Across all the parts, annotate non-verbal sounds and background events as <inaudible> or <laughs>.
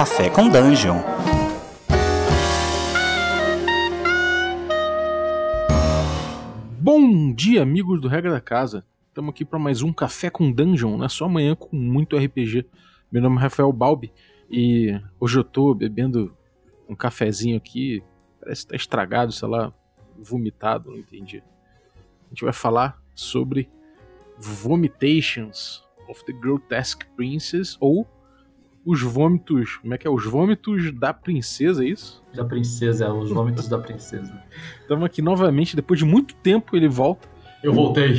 Café com Dungeon. Bom dia, amigos do Regra da Casa. Estamos aqui para mais um Café com Dungeon, na sua manhã com muito RPG. Meu nome é Rafael Balbi e hoje eu tô bebendo um cafezinho aqui, parece que tá estragado, sei lá, vomitado, não entendi. A gente vai falar sobre Vomitations of the Grotesque Princess ou os vômitos, como é que é? Os vômitos da princesa, é isso? Da princesa, é, os vômitos da princesa. Estamos aqui novamente, depois de muito tempo ele volta. Eu voltei.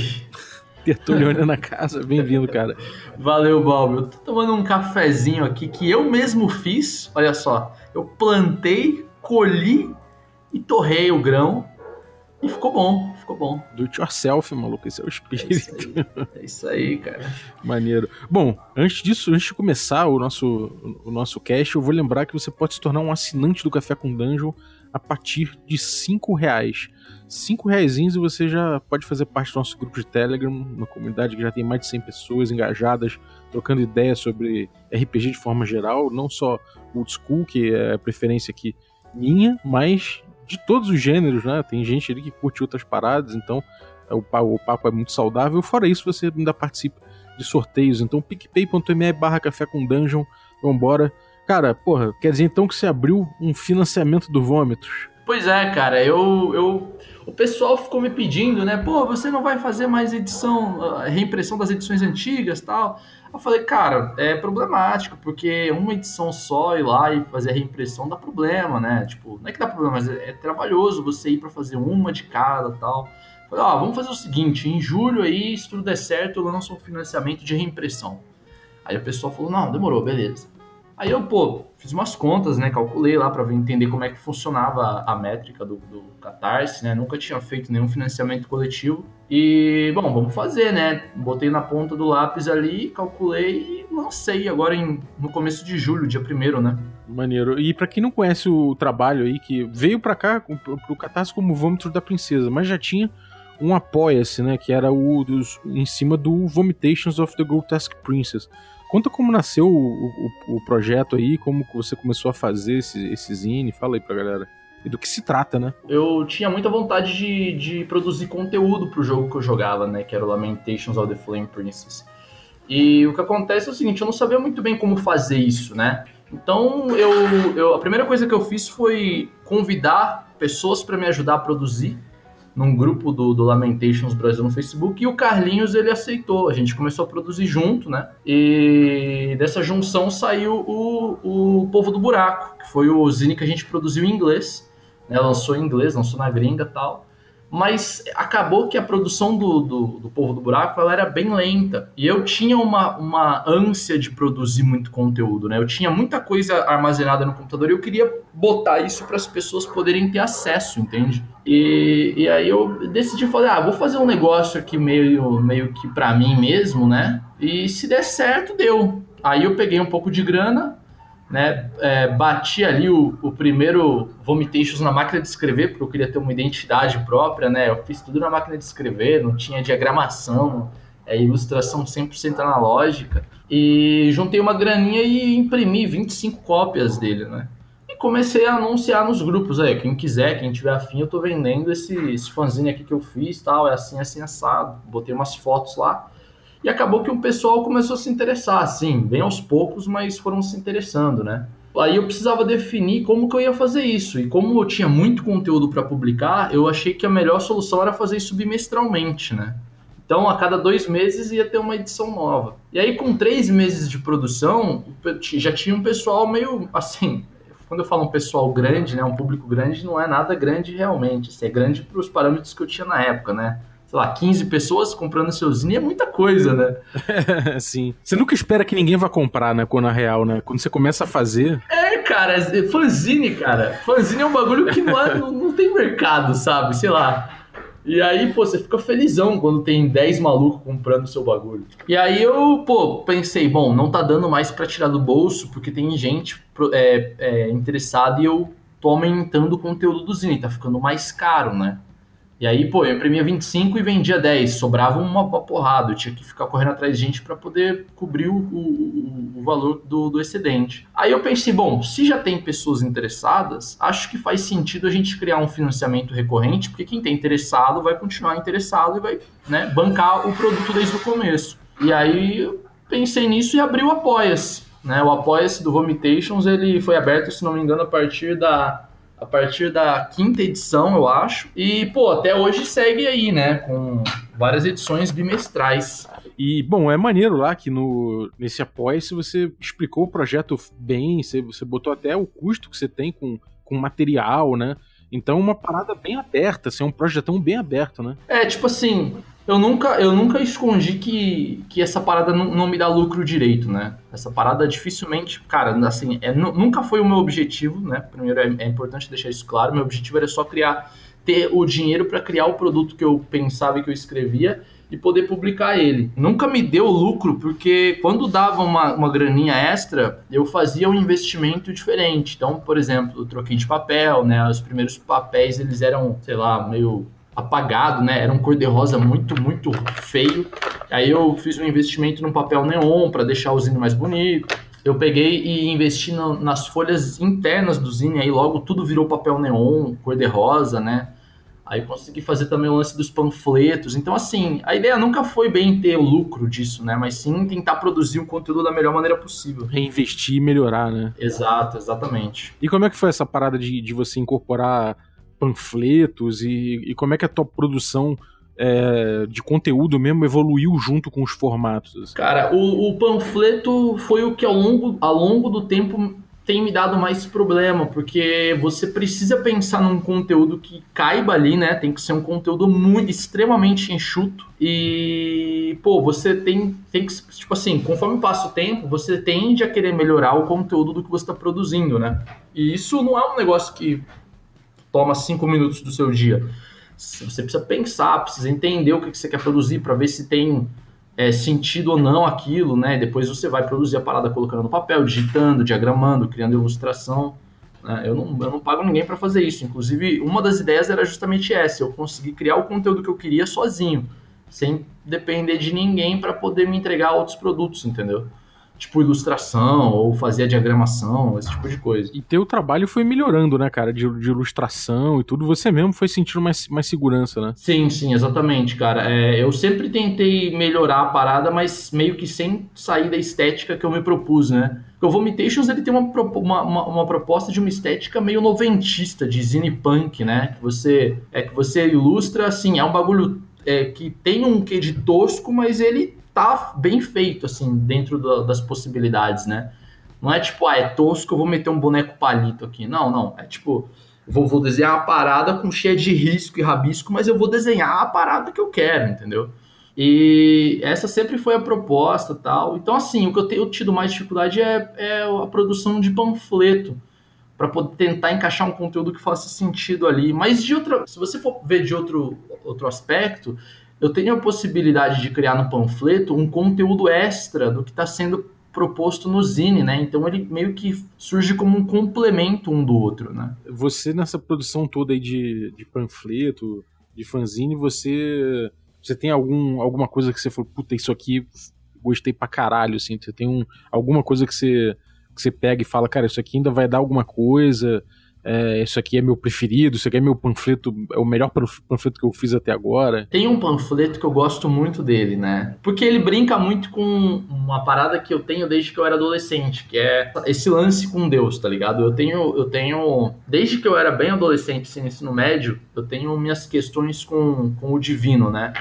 Tertuliano na casa, bem-vindo, cara. Valeu, Balbi. Eu tô tomando um cafezinho aqui que eu mesmo fiz. Olha só, eu plantei, colhi e torrei o grão. E ficou bom, ficou bom. Do it yourself, maluco, esse é o espírito. É isso aí, é isso aí cara. <laughs> Maneiro. Bom, antes disso, antes de começar o nosso, o nosso cast, eu vou lembrar que você pode se tornar um assinante do Café com Dungeon a partir de 5 reais. 5 reais e você já pode fazer parte do nosso grupo de Telegram, uma comunidade que já tem mais de 100 pessoas engajadas, trocando ideias sobre RPG de forma geral, não só old school, que é a preferência aqui minha, mas de todos os gêneros, né? Tem gente ali que curte outras paradas, então é, o, o papo é muito saudável. Fora isso, você ainda participa de sorteios. Então, picpay.me barra café com dungeon. Vambora. Cara, porra, quer dizer então que você abriu um financiamento do Vômitos? Pois é, cara, eu, eu. O pessoal ficou me pedindo, né? Pô, você não vai fazer mais edição, reimpressão das edições antigas tal. Eu falei, cara, é problemático, porque uma edição só ir lá e fazer a reimpressão dá problema, né? Tipo, não é que dá problema, mas é, é trabalhoso você ir para fazer uma de cada tal. Eu falei, ó, vamos fazer o seguinte, em julho aí, se tudo der certo, eu lanço um financiamento de reimpressão. Aí o pessoal falou, não, demorou, beleza. Aí eu, pô, fiz umas contas, né? Calculei lá para entender como é que funcionava a métrica do, do Catarse, né? Nunca tinha feito nenhum financiamento coletivo. E, bom, vamos fazer, né? Botei na ponta do lápis ali, calculei e lancei agora em, no começo de julho, dia primeiro, né? Maneiro. E para quem não conhece o trabalho aí, que veio para cá, pro Catarse como Vômito da Princesa, mas já tinha um apoia-se, né? Que era o dos, em cima do Vomitations of the Grotesque Princess. Conta como nasceu o, o, o, projeto aí, como você começou a fazer esse, esse zine, fala aí pra galera. E do que se trata, né? Eu tinha muita vontade de, de produzir conteúdo pro jogo que eu jogava, né? Que era o Lamentations of the Flame Princess. E o que acontece é o seguinte, eu não sabia muito bem como fazer isso, né? Então, eu, eu a primeira coisa que eu fiz foi convidar pessoas para me ajudar a produzir num grupo do, do Lamentations Brasil no Facebook e o Carlinhos ele aceitou. A gente começou a produzir junto, né? E dessa junção saiu o, o Povo do Buraco, que foi o zine que a gente produziu em inglês, né? Lançou em inglês, lançou na gringa tal mas acabou que a produção do, do, do, Povo do Buraco ela era bem lenta. E eu tinha uma, uma ânsia de produzir muito conteúdo, né? Eu tinha muita coisa armazenada no computador e eu queria botar isso para as pessoas poderem ter acesso, entende? E, e aí eu decidi falar, ah, vou fazer um negócio aqui meio, meio que para mim mesmo, né? E se der certo, deu. Aí eu peguei um pouco de grana, né, é, bati ali o, o, primeiro Vomitations na máquina de escrever, porque eu queria ter uma identidade própria, né, eu fiz tudo na máquina de escrever, não tinha diagramação, é, ilustração 100% analógica, e juntei uma graninha e imprimi 25 cópias dele, né, e comecei a anunciar nos grupos aí, quem quiser, quem tiver afim, eu tô vendendo esse, esse fanzine aqui que eu fiz, tal, é assim, assim, assado, botei umas fotos lá, e acabou que o pessoal começou a se interessar, assim, bem aos poucos, mas foram se interessando, né? Aí eu precisava definir como que eu ia fazer isso. E como eu tinha muito conteúdo para publicar, eu achei que a melhor solução era fazer isso bimestralmente, né? Então, a cada dois meses ia ter uma edição nova. E aí, com três meses de produção, já tinha um pessoal meio assim. Quando eu falo um pessoal grande, né, um público grande, não é nada grande realmente. Isso é grande para os parâmetros que eu tinha na época, né? Sei lá, 15 pessoas comprando seu zine é muita coisa, né? <laughs> Sim. Você nunca espera que ninguém vá comprar, né? Quando na real, né? Quando você começa a fazer. É, cara, fanzine, cara. Fanzine é um bagulho que não, é, não, não tem mercado, sabe? Sei lá. E aí, pô, você fica felizão quando tem 10 malucos comprando seu bagulho. E aí eu, pô, pensei, bom, não tá dando mais para tirar do bolso, porque tem gente é, é, interessada e eu tô aumentando o conteúdo do Zine, tá ficando mais caro, né? E aí, pô, eu imprimia 25 e vendia 10, sobrava uma, porrada, eu tinha que ficar correndo atrás de gente para poder cobrir o, o, o valor do, do, excedente. Aí eu pensei, bom, se já tem pessoas interessadas, acho que faz sentido a gente criar um financiamento recorrente, porque quem tem interessado vai continuar interessado e vai né, bancar o produto desde o começo. E aí eu pensei nisso e abri o Apoia-se. Né? O Apoia-se do Vomitations ele foi aberto, se não me engano, a partir da a partir da quinta edição, eu acho. E, pô, até hoje segue aí, né? Com várias edições bimestrais. E, bom, é maneiro lá que no, nesse apoia-se você explicou o projeto bem, você, você botou até o custo que você tem com, com material, né? Então, uma parada bem aberta, assim, é um projetão bem aberto, né? É, tipo assim, eu nunca, eu nunca escondi que, que essa parada não, não me dá lucro direito, né? Essa parada dificilmente, cara, assim, é, nunca foi o meu objetivo, né? Primeiro é, é importante deixar isso claro, meu objetivo era só criar, ter o dinheiro para criar o produto que eu pensava e que eu escrevia e poder publicar ele. Nunca me deu lucro, porque quando dava uma, uma graninha extra, eu fazia um investimento diferente. Então, por exemplo, eu troquei de papel, né? Os primeiros papéis, eles eram, sei lá, meio apagado, né? Era um cor-de-rosa muito, muito feio. Aí eu fiz um investimento num papel neon para deixar o zine mais bonito. Eu peguei e investi no, nas folhas internas do zine, aí logo tudo virou papel neon, cor-de-rosa, né? Aí consegui fazer também o lance dos panfletos. Então, assim, a ideia nunca foi bem ter o lucro disso, né? Mas sim tentar produzir o conteúdo da melhor maneira possível. Reinvestir e melhorar, né? Exato, exatamente. E como é que foi essa parada de, de você incorporar panfletos e, e como é que a tua produção é, de conteúdo mesmo evoluiu junto com os formatos? Assim? Cara, o, o, panfleto foi o que ao longo, ao longo do tempo tem me dado mais problema, porque você precisa pensar num conteúdo que caiba ali, né? Tem que ser um conteúdo muito extremamente enxuto. E, pô, você tem, tem que, tipo assim, conforme passa o tempo, você tende a querer melhorar o conteúdo do que você está produzindo, né? E isso não é um negócio que toma cinco minutos do seu dia. Você precisa pensar, precisa entender o que você quer produzir para ver se tem é, sentido ou não aquilo, né? Depois você vai produzir a parada colocando no papel, digitando, diagramando, criando ilustração. Né? Eu, não, eu não pago ninguém para fazer isso. Inclusive, uma das ideias era justamente essa: eu conseguir criar o conteúdo que eu queria sozinho, sem depender de ninguém para poder me entregar outros produtos, entendeu? Tipo ilustração ou fazer a diagramação, esse tipo de coisa. E teu trabalho foi melhorando, né, cara, de, de ilustração e tudo. Você mesmo foi sentindo mais, mais segurança, né? Sim, sim, exatamente, cara. É, eu sempre tentei melhorar a parada, mas meio que sem sair da estética que eu me propus, né? Porque o Vomitations ele tem uma, uma, uma, uma, proposta de uma estética meio noventista, de zine punk, né? Que você, é, que você ilustra, assim, é um bagulho é, que tem um quê de tosco, mas ele tá bem feito, assim, dentro das possibilidades, né? Não é tipo, ah, é tosco, eu vou meter um boneco palito aqui. Não, não. É tipo, vou, vou desenhar a parada com cheia de risco e rabisco, mas eu vou desenhar a parada que eu quero, entendeu? E essa sempre foi a proposta tal. Então, assim, o que eu tenho tido mais dificuldade é, é a produção de panfleto para poder tentar encaixar um conteúdo que faça sentido ali. Mas de outra, se você for ver de outro, outro aspecto, eu tenho a possibilidade de criar no panfleto um conteúdo extra do que está sendo proposto no Zine, né? Então ele meio que surge como um complemento um do outro, né? Você nessa produção toda aí de, de panfleto, de fanzine, você você tem algum, alguma coisa que você falou, puta, isso aqui gostei pra caralho, assim, você tem um, alguma coisa que você, que você pega e fala, cara, isso aqui ainda vai dar alguma coisa, é, isso aqui é meu preferido, isso aqui é meu panfleto, é o melhor panfleto que eu fiz até agora. Tem um panfleto que eu gosto muito dele, né? Porque ele brinca muito com uma parada que eu tenho desde que eu era adolescente, que é esse lance com Deus, tá ligado? Eu tenho, eu tenho, desde que eu era bem adolescente, assim, ensino médio, eu tenho minhas questões com, com o divino, né?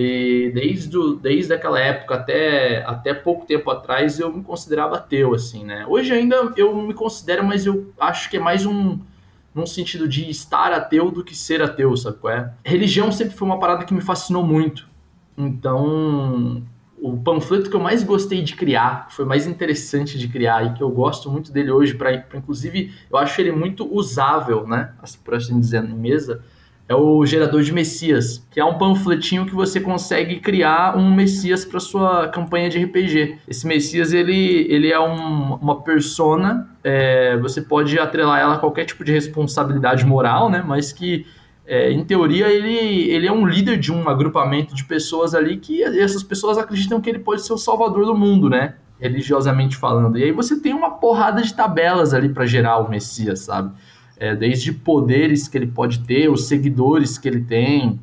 E desde, do, desde aquela época até, até pouco tempo atrás eu me considerava ateu, assim, né? Hoje ainda eu me considero, mas eu acho que é mais um num sentido de estar ateu do que ser ateu, sabe qual é? Religião sempre foi uma parada que me fascinou muito. Então, o panfleto que eu mais gostei de criar, que foi mais interessante de criar e que eu gosto muito dele hoje, para inclusive eu acho ele muito usável, né? Por assim dizer, em mesa é o gerador de Messias, que é um panfletinho que você consegue criar um Messias para sua campanha de RPG. Esse Messias ele, ele é um, uma persona, é, você pode atrelar ela a qualquer tipo de responsabilidade moral, né? Mas que é, em teoria, ele, ele é um líder de um agrupamento de pessoas ali que essas pessoas acreditam que ele pode ser o salvador do mundo, né? Religiosamente falando. E aí você tem uma porrada de tabelas ali para gerar o Messias, sabe? É, desde poderes que ele pode ter, os seguidores que ele tem,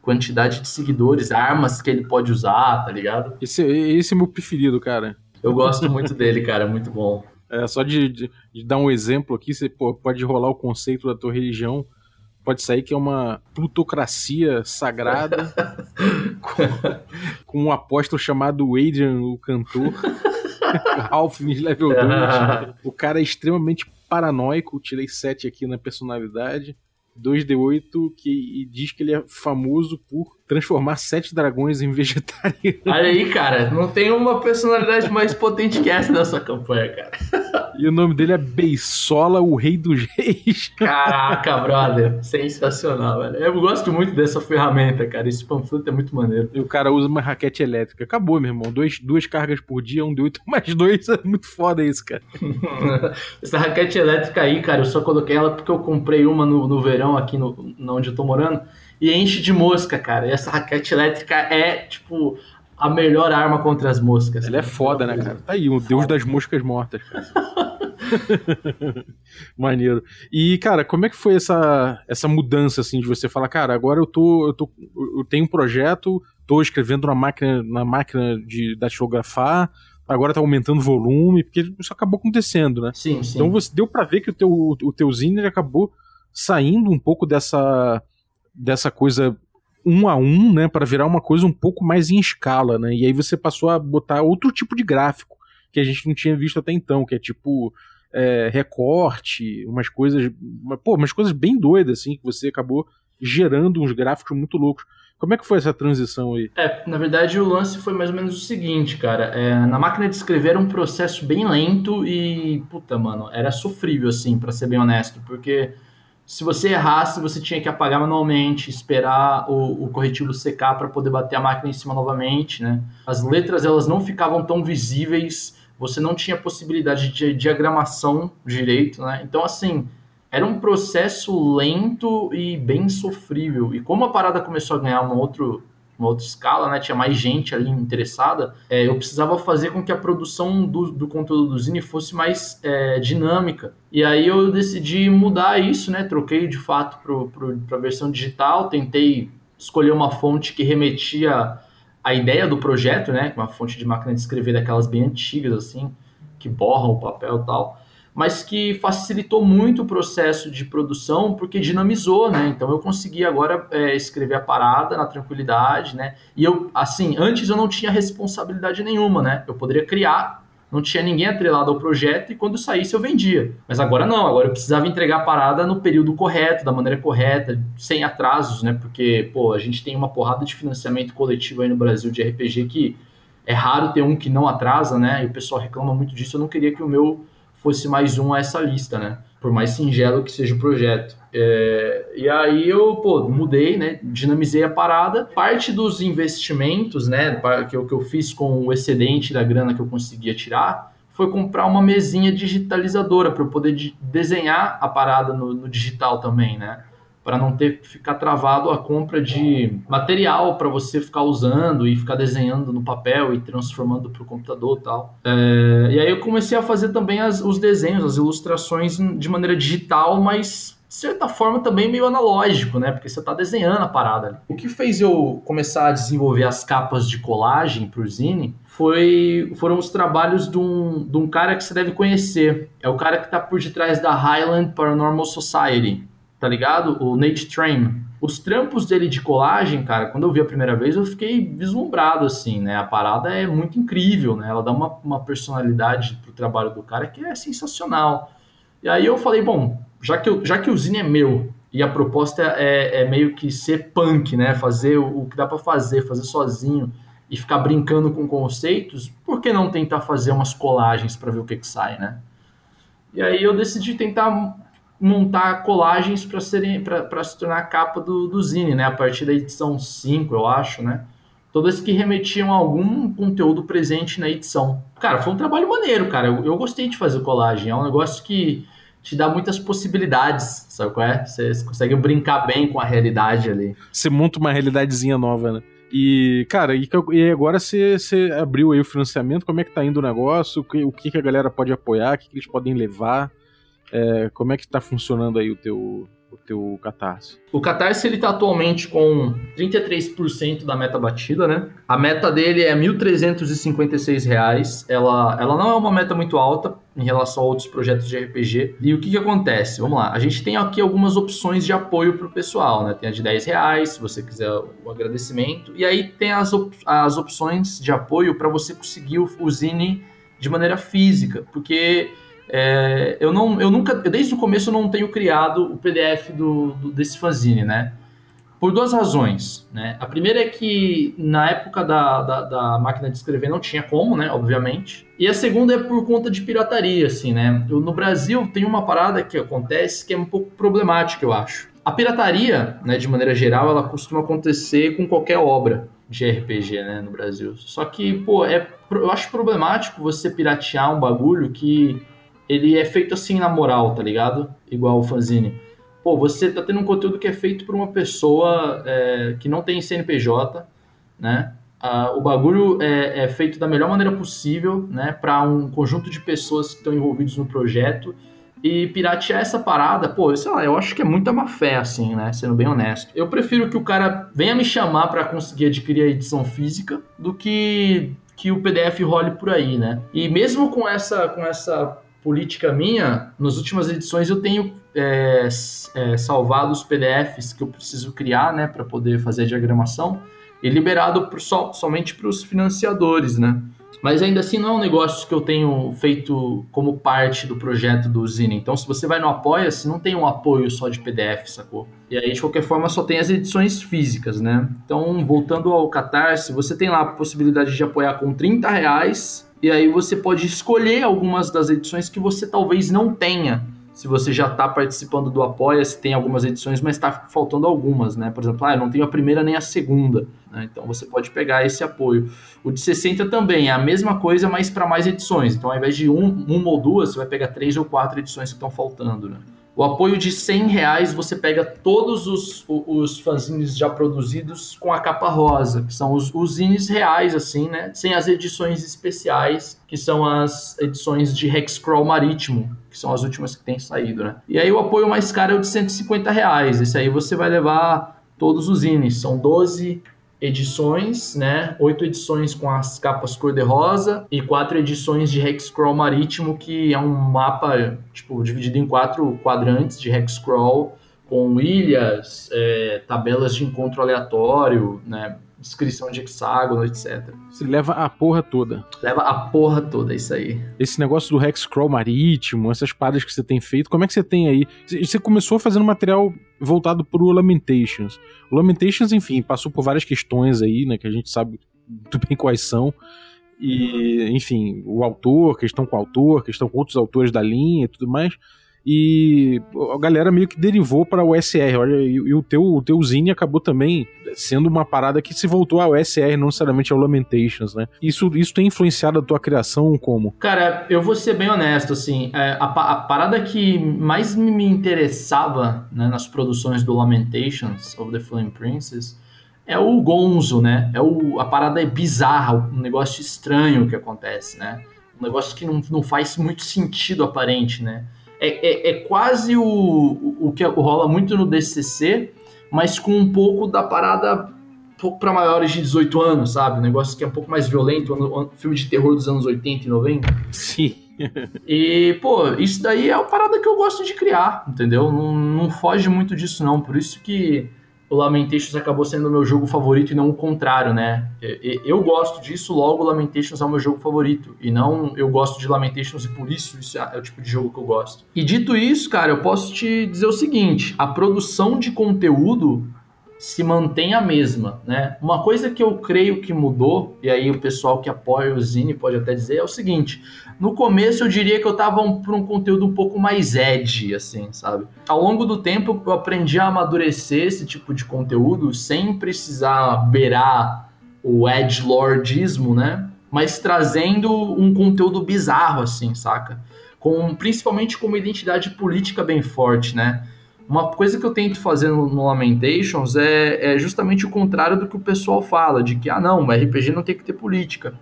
quantidade de seguidores, armas que ele pode usar, tá ligado? Esse, esse é meu preferido, cara. Eu gosto muito dele, cara, muito bom. É, só de, de, de, dar um exemplo aqui, você pô, pode rolar o conceito da tua religião pode sair que é uma plutocracia sagrada <laughs> com, com, um apóstolo chamado Adrian, o cantor. <laughs> Ralph level 2. o cara é extremamente paranoico. Tirei 7 aqui na personalidade. 2D8 que diz que ele é famoso por transformar sete dragões em vegetarianos. Olha aí, cara, não tem uma personalidade mais potente que essa nessa campanha, cara. E o nome dele é Beisola, o Rei dos Reis. Caraca, brother, sensacional, velho. Eu gosto muito dessa ferramenta, cara. Esse panfleto é muito maneiro. E o cara usa uma raquete elétrica. Acabou, meu irmão. Dois, duas cargas por dia, um de oito <laughs> mais dois. É muito foda isso, cara. <laughs> Essa raquete elétrica aí, cara, eu só coloquei ela porque eu comprei uma no, no verão aqui no, onde eu tô morando e enche de mosca, cara. E essa raquete elétrica é, tipo, a melhor arma contra as moscas. Ela é foda, né, cara? Tá aí, o deus das moscas mortas. <laughs> Maneiro. E, cara, como é que foi essa, essa mudança, assim, de você falar, cara, agora eu tô, eu tô. Eu tenho um projeto, tô escrevendo na máquina, na máquina de datilografar, agora tá aumentando o volume, porque isso acabou acontecendo, né? Sim, sim. Então você deu para ver que o teu, o teu zine acabou saindo um pouco dessa dessa coisa um a um, né, para virar uma coisa um pouco mais em escala, né? E aí você passou a botar outro tipo de gráfico que a gente não tinha visto até então, que é tipo é, recorte, umas coisas, pô, umas coisas bem doidas assim que você acabou gerando uns gráficos muito loucos. Como é que foi essa transição aí? É, na verdade o lance foi mais ou menos o seguinte, cara. É, na máquina de escrever era um processo bem lento e, puta, mano, era sofrível, assim, para ser bem honesto, porque se você errasse, você tinha que apagar manualmente, esperar o, o corretivo secar para poder bater a máquina em cima novamente, né? As letras elas não ficavam tão visíveis, você não tinha possibilidade de diagramação direito, né? Então assim, era um processo lento e bem sofrível. E como a parada começou a ganhar um outro uma outra escala, né? Tinha mais gente ali interessada. É, eu precisava fazer com que a produção do, do conteúdo do Zine fosse mais é, dinâmica. E aí eu decidi mudar isso, né? Troquei de fato para a versão digital, tentei escolher uma fonte que remetia à ideia do projeto, né? Uma fonte de máquina de escrever daquelas bem antigas, assim, que borram o papel e tal mas que facilitou muito o processo de produção porque dinamizou, né? Então eu consegui agora é, escrever a parada na tranquilidade, né? E eu, assim, antes eu não tinha responsabilidade nenhuma, né? Eu poderia criar, não tinha ninguém atrelado ao projeto e quando saísse eu vendia. Mas agora não, agora eu precisava entregar a parada no período correto, da maneira correta, sem atrasos, né? Porque, pô, a gente tem uma porrada de financiamento coletivo aí no Brasil de RPG que é raro ter um que não atrasa, né? E o pessoal reclama muito disso. Eu não queria que o meu fosse mais um a essa lista, né? Por mais singelo que seja o projeto. É, e aí eu, pô, mudei, né? Dinamizei a parada. Parte dos investimentos, né? Que eu, que eu fiz com o excedente da grana que eu conseguia tirar, foi comprar uma mesinha digitalizadora para eu poder de desenhar a parada no, no digital também, né? Para não ter que ficar travado a compra de material para você ficar usando e ficar desenhando no papel e transformando para o computador e tal. É, e aí eu comecei a fazer também as, os desenhos, as ilustrações de maneira digital, mas de certa forma também meio analógico, né? Porque você está desenhando a parada ali. O que fez eu começar a desenvolver as capas de colagem para o Zine foi, foram os trabalhos de um, de um cara que você deve conhecer. É o cara que está por detrás da Highland Paranormal Society tá ligado? O Nate Train. Os trampos dele de colagem, cara, quando eu vi a primeira vez, eu fiquei vislumbrado, assim, né? A parada é muito incrível, né? Ela dá uma, uma personalidade pro trabalho do cara que é sensacional. E aí eu falei, bom, já que, eu, já que o Zine é meu e a proposta é, é meio que ser punk, né? Fazer o, o que dá para fazer, fazer sozinho e ficar brincando com conceitos, por que não tentar fazer umas colagens para ver o que, que sai, né? E aí eu decidi tentar montar colagens para serem para se tornar a capa do, do Zine, né? A partir da edição 5, eu acho, né? Todas que remetiam a algum conteúdo presente na edição. Cara, foi um trabalho maneiro, cara. Eu, eu gostei de fazer colagem. É um negócio que te dá muitas possibilidades, sabe qual é? Você consegue brincar bem com a realidade ali. Você monta uma realidadezinha nova, né? E, cara, e, agora você, abriu aí o financiamento, como é que tá indo o negócio? O que, o que a galera pode apoiar? O que eles podem levar? É, como é que tá funcionando aí o teu, o teu Catarse? O Catarse ele tá atualmente com 33% da meta batida, né? A meta dele é R$ 1.356. Ela, ela não é uma meta muito alta em relação a outros projetos de RPG. E o que que acontece? Vamos lá. A gente tem aqui algumas opções de apoio pro pessoal, né? Tem a de 10 reais, se você quiser o agradecimento. E aí tem as, op as opções de apoio para você conseguir o, o Zine de maneira física, porque é, eu, não, eu nunca, desde o começo, eu não tenho criado o PDF do, do, desse fanzine, né? Por duas razões, né? A primeira é que na época da, da, da, máquina de escrever não tinha como, né? Obviamente. E a segunda é por conta de pirataria, assim, né? Eu, no Brasil tem uma parada que acontece que é um pouco problemática, eu acho. A pirataria, né, de maneira geral, ela costuma acontecer com qualquer obra de RPG, né, no Brasil. Só que, pô, é, eu acho problemático você piratear um bagulho que ele é feito assim na moral, tá ligado? Igual o fanzine. Pô, você tá tendo um conteúdo que é feito por uma pessoa é, que não tem CNPJ, né? Ah, o bagulho é, é, feito da melhor maneira possível, né? Para um conjunto de pessoas que estão envolvidos no projeto. E piratear essa parada, pô, sei lá, eu acho que é muita má fé, assim, né? Sendo bem honesto. Eu prefiro que o cara venha me chamar para conseguir adquirir a edição física do que que o PDF role por aí, né? E mesmo com essa, com essa política minha, nas últimas edições eu tenho é, é, salvado os PDFs que eu preciso criar, né, para poder fazer a diagramação e liberado pro, so, somente para os financiadores, né. Mas ainda assim não é um negócio que eu tenho feito como parte do projeto do Zine. Então, se você vai no Apoia-se, não tem um apoio só de PDF, sacou? E aí, de qualquer forma, só tem as edições físicas, né? Então, voltando ao Catarse, você tem lá a possibilidade de apoiar com 30 reais e aí você pode escolher algumas das edições que você talvez não tenha. Se você já está participando do Apoia-se, tem algumas edições, mas está faltando algumas, né? Por exemplo, ah, eu não tenho a primeira nem a segunda. Né? Então você pode pegar esse apoio. O de 60 também é a mesma coisa, mas para mais edições. Então ao invés de um, uma ou duas, você vai pegar três ou quatro edições que estão faltando, né? O apoio de 100 reais você pega todos os, os fanzines já produzidos com a capa rosa, que são os, os zines reais, assim, né? Sem as edições especiais, que são as edições de Hexcrawl Marítimo, que são as últimas que têm saído, né? E aí o apoio mais caro é o de 150 reais. Esse aí você vai levar todos os zines. São 12 edições, né? Oito edições com as capas cor-de-rosa e quatro edições de Hexcrawl Marítimo, que é um mapa tipo dividido em quatro quadrantes de Hexcrawl com ilhas, é, tabelas de encontro aleatório, né? Descrição de hexágono, etc. Você leva a porra toda. Leva a porra toda, isso aí. Esse negócio do Hexcrawl marítimo, essas paradas que você tem feito, como é que você tem aí? Você começou fazendo material voltado pro Lamentations. O Lamentations, enfim, passou por várias questões aí, né, que a gente sabe muito <laughs> bem quais são. E, enfim, o autor, questão com o autor, questão com outros autores da linha e tudo mais e a galera meio que derivou para o SR. Olha, e, e, o teu o teu Zine acabou também sendo uma parada que se voltou ao SR, não necessariamente ao Lamentations, né? Isso, isso tem influenciado a tua criação como? Cara, eu vou ser bem honesto, assim, é, a, a, parada que mais me interessava né, nas produções do Lamentations of the Flame Princess é o gonzo, né? É o, a parada é bizarra, um negócio estranho que acontece, né? Um negócio que não, não faz muito sentido aparente, né? É, é, é quase o, o que rola muito no DCC, mas com um pouco da parada um pouco para maiores de 18 anos, sabe? Um negócio que é um pouco mais violento, um filme de terror dos anos 80 e 90. Sim. <laughs> e, pô, isso daí é a parada que eu gosto de criar, entendeu? Não, não foge muito disso, não. Por isso que o Lamentations acabou sendo o meu jogo favorito e não o contrário, né? Eu gosto disso, logo Lamentations é o meu jogo favorito. E não eu gosto de Lamentations e por isso isso é o tipo de jogo que eu gosto. E dito isso, cara, eu posso te dizer o seguinte: a produção de conteúdo se mantém a mesma, né? Uma coisa que eu creio que mudou, e aí o pessoal que apoia o Zine pode até dizer, é o seguinte: no começo eu diria que eu tava um, por um conteúdo um pouco mais edgy, assim, sabe? Ao longo do tempo eu aprendi a amadurecer esse tipo de conteúdo sem precisar beirar o edgelordismo, né? Mas trazendo um conteúdo bizarro, assim, saca? com principalmente com uma identidade política bem forte, né? Uma coisa que eu tento fazer no, no Lamentations é, é, justamente o contrário do que o pessoal fala, de que, ah, não, o RPG não tem que ter política.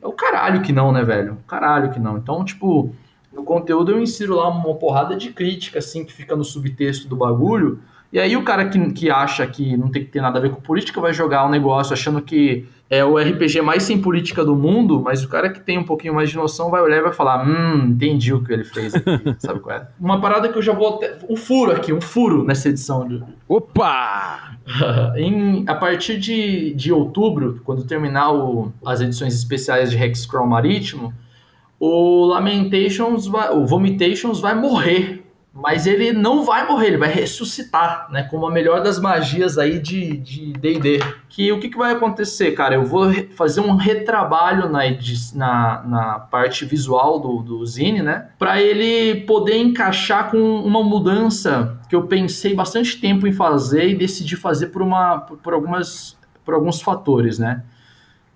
É o caralho que não, né, velho? Caralho que não. Então, tipo, no conteúdo eu insiro lá uma porrada de crítica, assim, que fica no subtexto do bagulho, e aí o cara que, que acha que não tem que ter nada a ver com política vai jogar um negócio achando que é o RPG mais sem política do mundo, mas o cara que tem um pouquinho mais de noção vai olhar e vai falar: Hum, entendi o que ele fez aqui. <laughs> Sabe qual é? Uma parada que eu já vou. Até... Um furo aqui, um furo nessa edição. De... Opa! <laughs> em, a partir de, de outubro, quando terminar o, as edições especiais de Hexcrawl Marítimo, o Lamentations, vai, o Vomitations vai morrer mas ele não vai morrer, ele vai ressuscitar, né? Como a melhor das magias aí de D&D. Que o que, que vai acontecer, cara? Eu vou fazer um retrabalho na, na, na parte visual do, do Zine, né? Para ele poder encaixar com uma mudança que eu pensei bastante tempo em fazer e decidi fazer por, uma, por, algumas, por alguns fatores, né?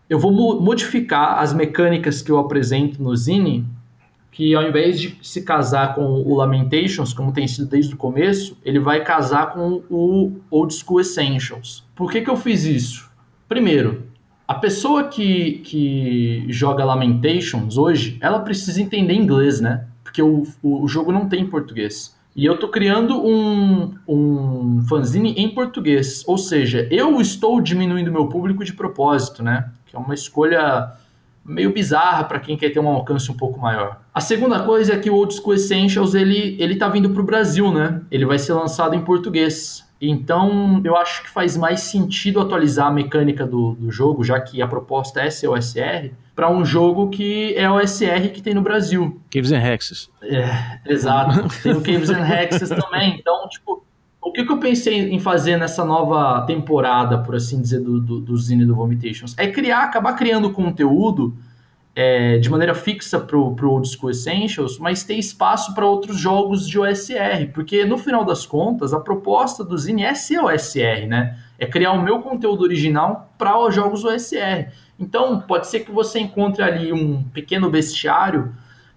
Eu vou modificar as mecânicas que eu apresento no Zine que ao invés de se casar com o Lamentations, como tem sido desde o começo, ele vai casar com o Old School Essentials. Por que, que eu fiz isso? Primeiro, a pessoa que, que joga Lamentations hoje, ela precisa entender inglês, né? Porque o, o, jogo não tem português. E eu tô criando um, um fanzine em português. Ou seja, eu estou diminuindo meu público de propósito, né? Que é uma escolha meio bizarra para quem quer ter um alcance um pouco maior. A segunda coisa é que o Old School Essentials ele ele tá vindo para o Brasil, né? Ele vai ser lançado em português. Então, eu acho que faz mais sentido atualizar a mecânica do, do jogo, já que a proposta é ser OSR, para um jogo que é OSR que tem no Brasil. Caves and Hexes. É, exato. Tem o Caves and Hexes também. Então, tipo, o que, que, eu pensei em fazer nessa nova temporada, por assim dizer, do, do, do Zine do Vomitations? É criar, acabar criando conteúdo é, de maneira fixa para o Old School Essentials, mas ter espaço para outros jogos de OSR, porque no final das contas, a proposta do Zine é ser OSR, né? É criar o meu conteúdo original para os jogos OSR. Então, pode ser que você encontre ali um pequeno bestiário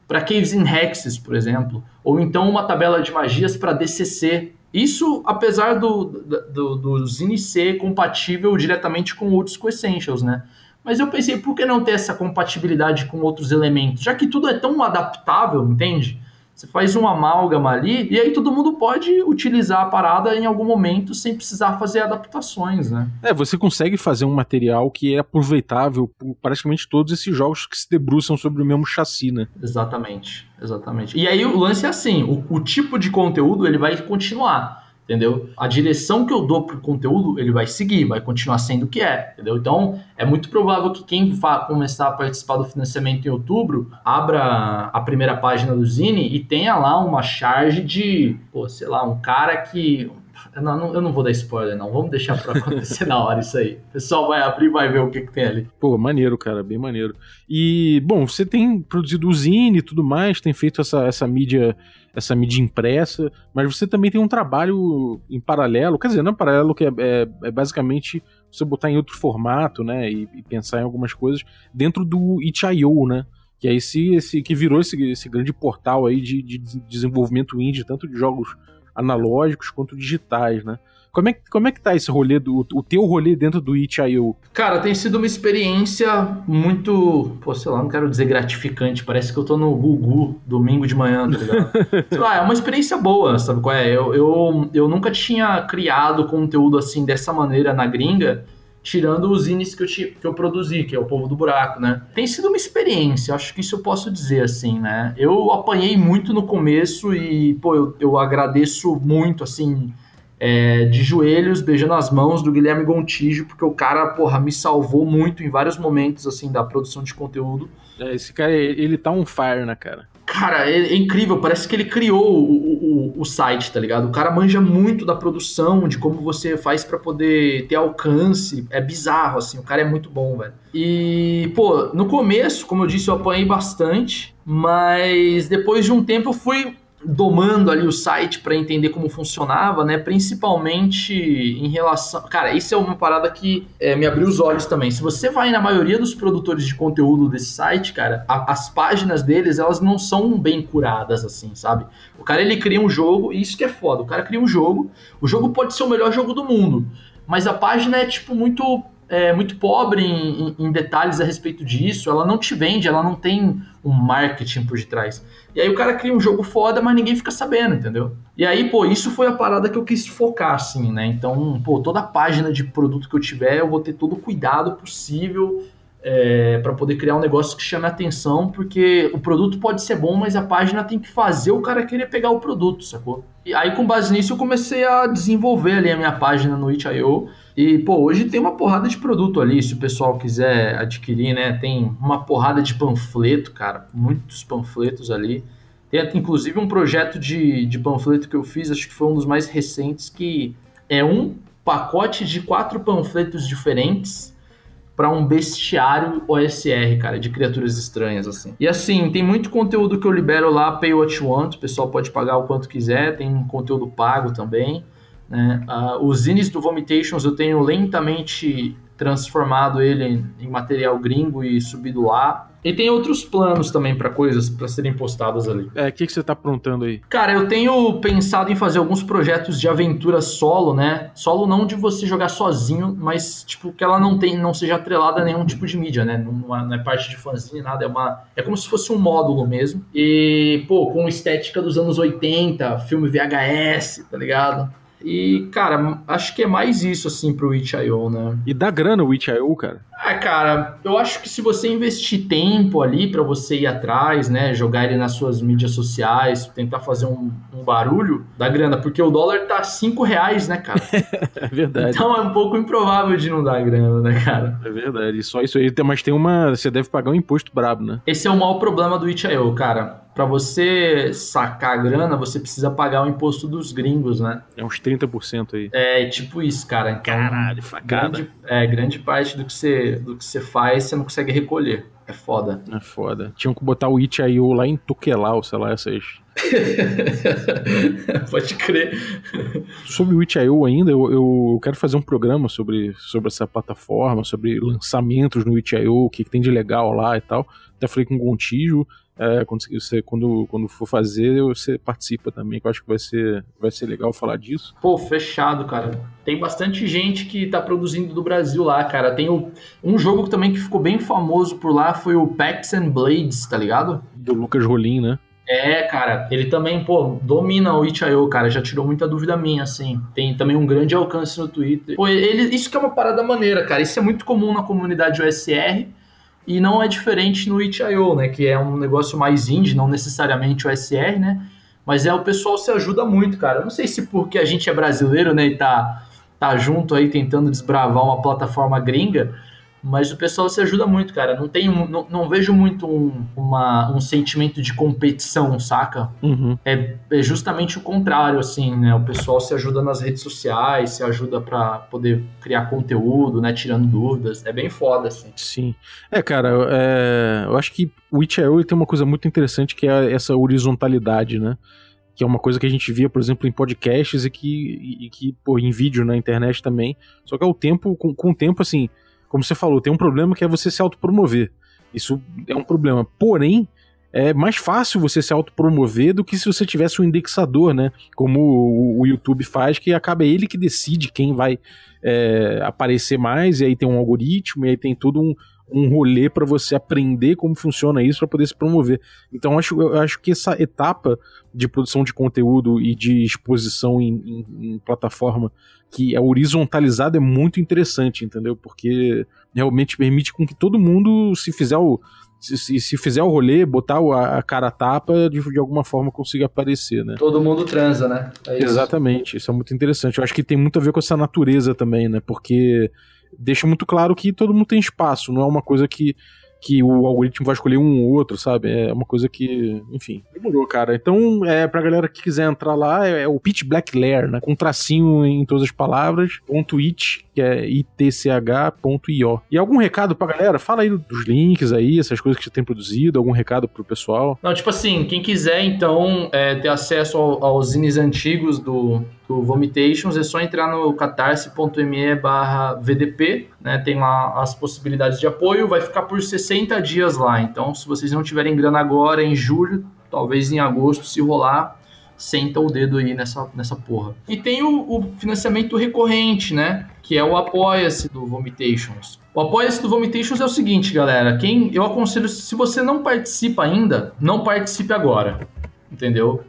para Caves in Hexes, por exemplo, ou então uma tabela de magias para DCC, isso, apesar do, do, do Zine ser compatível diretamente com outros com Essentials, né? Mas eu pensei, por que não ter essa compatibilidade com outros elementos? Já que tudo é tão adaptável, entende? Você faz um amálgama ali e aí todo mundo pode utilizar a parada em algum momento sem precisar fazer adaptações, né? É, você consegue fazer um material que é aproveitável por praticamente todos esses jogos que se debruçam sobre o mesmo chassi, né? Exatamente, exatamente. E aí o lance é assim, o, o tipo de conteúdo ele vai continuar entendeu? A direção que eu dou pro conteúdo, ele vai seguir, vai continuar sendo o que é, entendeu? Então, é muito provável que quem vai começar a participar do financiamento em outubro, abra a primeira página do Zine e tenha lá uma charge de, pô, sei lá, um cara que não, não, eu não vou dar spoiler, não. Vamos deixar pra acontecer na hora isso aí. O pessoal vai abrir e vai ver o que, que tem ali. Pô, maneiro, cara, bem maneiro. E, bom, você tem produzido o Zine e tudo mais, tem feito essa, essa mídia essa mídia impressa, mas você também tem um trabalho em paralelo, quer dizer, não é paralelo, que é, é, é basicamente você botar em outro formato, né, e, e, pensar em algumas coisas dentro do itch.io, né, que é esse, esse que virou esse, esse grande portal aí de, de desenvolvimento indie, tanto de jogos analógicos quanto digitais, né? Como é, como é que tá esse rolê, do, o teu rolê dentro do Itch.io? Cara, tem sido uma experiência muito, pô, sei lá, não quero dizer gratificante, parece que eu tô no Gugu domingo de manhã, tá ligado? <laughs> sei lá, é uma experiência boa, sabe qual é? Eu, eu, eu nunca tinha criado conteúdo assim, dessa maneira na gringa, tirando os zines que eu, que eu produzi, que é o Povo do Buraco, né? Tem sido uma experiência, acho que isso eu posso dizer assim, né? Eu apanhei muito no começo e, pô, eu, eu agradeço muito, assim, é, de joelhos, beijando as mãos do Guilherme Gontijo, porque o cara, porra, me salvou muito em vários momentos, assim, da produção de conteúdo. É, esse cara, ele tá on fire, né, cara? Cara, é, é incrível, parece que ele criou o, o, o, site, tá ligado? O cara manja muito da produção, de como você faz para poder ter alcance. É bizarro, assim, o cara é muito bom, velho. E, pô, no começo, como eu disse, eu apanhei bastante, mas depois de um tempo eu fui domando ali o site para entender como funcionava, né? Principalmente em relação. Cara, isso é uma parada que é, me abriu os olhos também. Se você vai na maioria dos produtores de conteúdo desse site, cara, a, as páginas deles elas não são bem curadas, assim, sabe? O cara ele cria um jogo, e isso que é foda. O cara cria um jogo, o jogo pode ser o melhor jogo do mundo, mas a página é tipo muito é, muito pobre em, em, detalhes a respeito disso, ela não te vende, ela não tem um marketing por detrás. E aí o cara cria um jogo foda, mas ninguém fica sabendo, entendeu? E aí, pô, isso foi a parada que eu quis focar, assim, né? Então, pô, toda página de produto que eu tiver, eu vou ter todo o cuidado possível é, para poder criar um negócio que chame atenção, porque o produto pode ser bom, mas a página tem que fazer o cara querer pegar o produto, sacou? E aí, com base nisso, eu comecei a desenvolver ali a minha página no Itch.io. E, pô, hoje tem uma porrada de produto ali, se o pessoal quiser adquirir, né? Tem uma porrada de panfleto, cara, muitos panfletos ali. Tem inclusive um projeto de, de panfleto que eu fiz, acho que foi um dos mais recentes, que é um pacote de quatro panfletos diferentes para um bestiário OSR, cara, de criaturas estranhas, assim. E assim, tem muito conteúdo que eu libero lá, pay what you want, o pessoal pode pagar o quanto quiser, tem um conteúdo pago também. Né? Uh, os zines do Vomitations eu tenho lentamente transformado ele em material gringo e subido lá. E tem outros planos também para coisas para serem postadas ali. É, o que, que você tá aprontando aí? Cara, eu tenho pensado em fazer alguns projetos de aventura solo, né? Solo não de você jogar sozinho, mas tipo que ela não tem, não seja atrelada a nenhum tipo de mídia, né? Não, é, não é parte de fanzine, nada, é uma é como se fosse um módulo mesmo. E, pô, com estética dos anos 80, filme VHS, tá ligado? E, cara, acho que é mais isso, assim, pro Itch.io, né? E dá grana o Itch.io, cara? Ah, cara, eu acho que se você investir tempo ali para você ir atrás, né, jogar ele nas suas mídias sociais, tentar fazer um, um barulho, dá grana, porque o dólar tá 5 reais, né, cara? <laughs> é verdade. Então é um pouco improvável de não dar grana, né, cara? É verdade, só isso aí, mas tem uma, você deve pagar um imposto brabo, né? Esse é o maior problema do Itch.io, cara para você sacar a grana, você precisa pagar o imposto dos gringos, né? É uns 30% aí. É, tipo isso, cara. Então, Caralho, facada. Grande, é, grande parte do que, você, do que você faz, você não consegue recolher. É foda. É foda. Tinham que botar o Itch.io lá em Tokelau, sei lá, essas... <laughs> Pode crer. Sobre o Itch.io ainda, eu, eu quero fazer um programa sobre, sobre essa plataforma, sobre lançamentos no Itch.io, o que, que tem de legal lá e tal. Até falei com o Gontijo, é, quando, você, quando, quando for fazer, você participa também, que eu acho que vai ser, vai ser legal falar disso. Pô, fechado, cara. Tem bastante gente que tá produzindo do Brasil lá, cara. Tem o, um jogo também que ficou bem famoso por lá, foi o Packs and Blades, tá ligado? Do Lucas Rolim, né? É, cara, ele também, pô, domina o itch.io, cara, já tirou muita dúvida minha, assim. Tem também um grande alcance no Twitter. Pô, ele, isso que é uma parada maneira, cara. Isso é muito comum na comunidade OSR e não é diferente no itch.io, né? Que é um negócio mais indie, não necessariamente o SR, né? Mas é o pessoal se ajuda muito, cara. Eu não sei se porque a gente é brasileiro, né? E tá, tá junto aí tentando desbravar uma plataforma gringa mas o pessoal se ajuda muito, cara. Não tem, não, não vejo muito um, uma, um sentimento de competição, saca? Uhum. É, é, justamente o contrário, assim, né? O pessoal se ajuda nas redes sociais, se ajuda para poder criar conteúdo, né? Tirando dúvidas. É bem foda, assim. Sim. É, cara, é, eu acho que o itch.io tem uma coisa muito interessante que é essa horizontalidade, né? que é uma coisa que a gente via, por exemplo, em podcasts e que, e que pô, em vídeo na internet também. Só que ao tempo, com, com o tempo, assim, como você falou, tem um problema que é você se autopromover. Isso é um problema. Porém, é mais fácil você se autopromover do que se você tivesse um indexador, né? Como o, YouTube faz, que acaba ele que decide quem vai é, aparecer mais, e aí tem um algoritmo, e aí tem todo um, um rolê para você aprender como funciona isso para poder se promover. Então acho, eu acho que essa etapa de produção de conteúdo e de exposição em, em, em plataforma que é horizontalizada é muito interessante, entendeu? Porque realmente permite com que todo mundo se fizer o se, se fizer o rolê, botar a, cara a tapa, de, de alguma forma consiga aparecer, né? Todo mundo transa, né? É isso. Exatamente, isso é muito interessante. Eu acho que tem muito a ver com essa natureza também, né? Porque deixa muito claro que todo mundo tem espaço, não é uma coisa que, que o algoritmo vai escolher um ou outro, sabe? É uma coisa que, enfim, demorou, cara. Então, é, pra galera que quiser entrar lá, é, é o Pitch Black Lair, né? Com tracinho em todas as palavras, ponto it, que é itch.io. E algum recado pra galera? Fala aí dos links aí, essas coisas que você tem produzido, algum recado pro pessoal? Não, tipo assim, quem quiser, então, é, ter acesso ao, aos zines antigos do, do Vomitations, é só entrar no catarse.me barra VDP, né? Tem lá as possibilidades de apoio, vai ficar por 60 dias lá. Então, se vocês não tiverem grana agora, em julho, talvez em agosto, se rolar, senta o dedo aí nessa, nessa porra. E tem o, o financiamento recorrente, né? Que é o Apoia-se do Vomitations. O Apoia-se do Vomitations é o seguinte, galera. Quem eu aconselho, se você não participa ainda, não participe agora. Entendeu?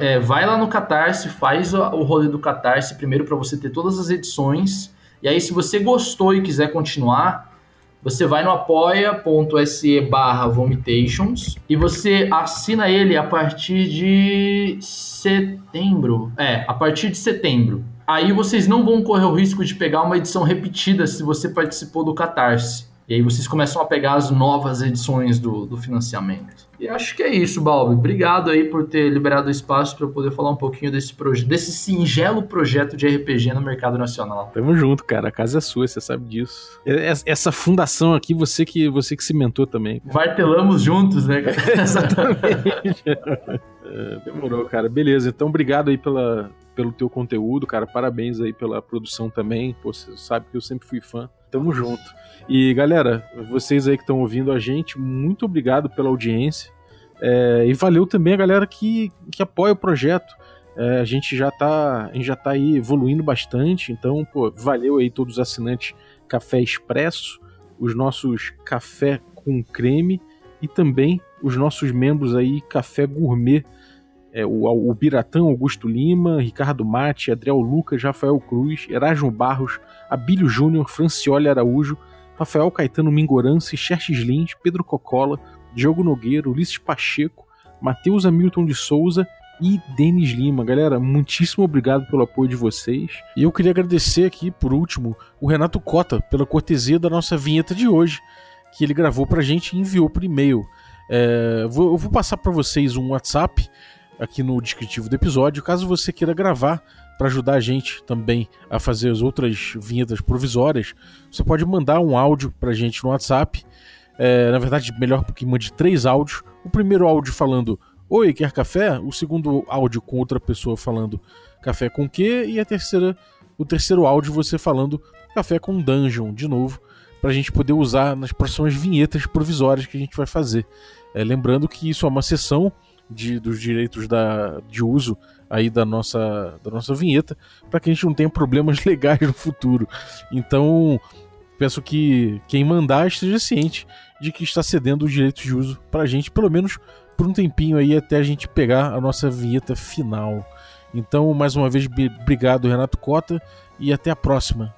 É, vai lá no Catarse, faz o rolê do Catarse primeiro para você ter todas as edições. E aí, se você gostou e quiser continuar, você vai no apoia.se barra vomitations e você assina ele a partir de setembro. É, a partir de setembro. Aí vocês não vão correr o risco de pegar uma edição repetida se você participou do Catarse. E aí vocês começam a pegar as novas edições do, do financiamento. E acho que é isso, Balbi. Obrigado aí por ter liberado o espaço para eu poder falar um pouquinho desse projeto, desse singelo projeto de RPG no mercado nacional. Tamo junto, cara. A casa é sua, você sabe disso. Essa fundação aqui, você que você que cimentou também. Martelamos juntos, né? <laughs> Exatamente. <laughs> É, demorou, cara. Beleza. Então, obrigado aí pela, pelo teu conteúdo, cara. Parabéns aí pela produção também. Pô, você sabe que eu sempre fui fã. Tamo junto. E galera, vocês aí que estão ouvindo a gente, muito obrigado pela audiência. É, e valeu também a galera que, que apoia o projeto. É, a gente já tá, a gente já tá aí evoluindo bastante, então, pô, valeu aí todos os assinantes Café Expresso, os nossos Café com Creme e também os nossos membros aí Café Gourmet é, o, o Augusto Lima, Ricardo Mate, Adriel Lucas, Rafael Cruz, Erasmo Barros, Abílio Júnior, Francioli Araújo, Rafael Caetano Mingorance, Xerxes Lins, Pedro Cocola, Diogo Nogueira, Ulisses Pacheco, Matheus Hamilton de Souza e Denis Lima. Galera, muitíssimo obrigado pelo apoio de vocês. E eu queria agradecer aqui, por último, o Renato Cota pela cortesia da nossa vinheta de hoje, que ele gravou pra gente e enviou por e-mail. É, vou, eu vou passar para vocês um WhatsApp aqui no descritivo do episódio, caso você queira gravar para ajudar a gente também a fazer as outras vinhetas provisórias, você pode mandar um áudio para a gente no WhatsApp. É, na verdade, melhor porque mande três áudios. O primeiro áudio falando Oi, quer café? O segundo áudio com outra pessoa falando café com quê? E a terceira, o terceiro áudio você falando café com dungeon, de novo, para a gente poder usar nas próximas vinhetas provisórias que a gente vai fazer. É, lembrando que isso é uma sessão de, dos direitos da, de uso aí da nossa, da nossa vinheta, para que a gente não tenha problemas <laughs> legais no futuro. Então, peço que quem mandar esteja ciente de que está cedendo os direitos de uso para a gente, pelo menos por um tempinho aí até a gente pegar a nossa vinheta final. Então, mais uma vez, obrigado, Renato Cota, e até a próxima.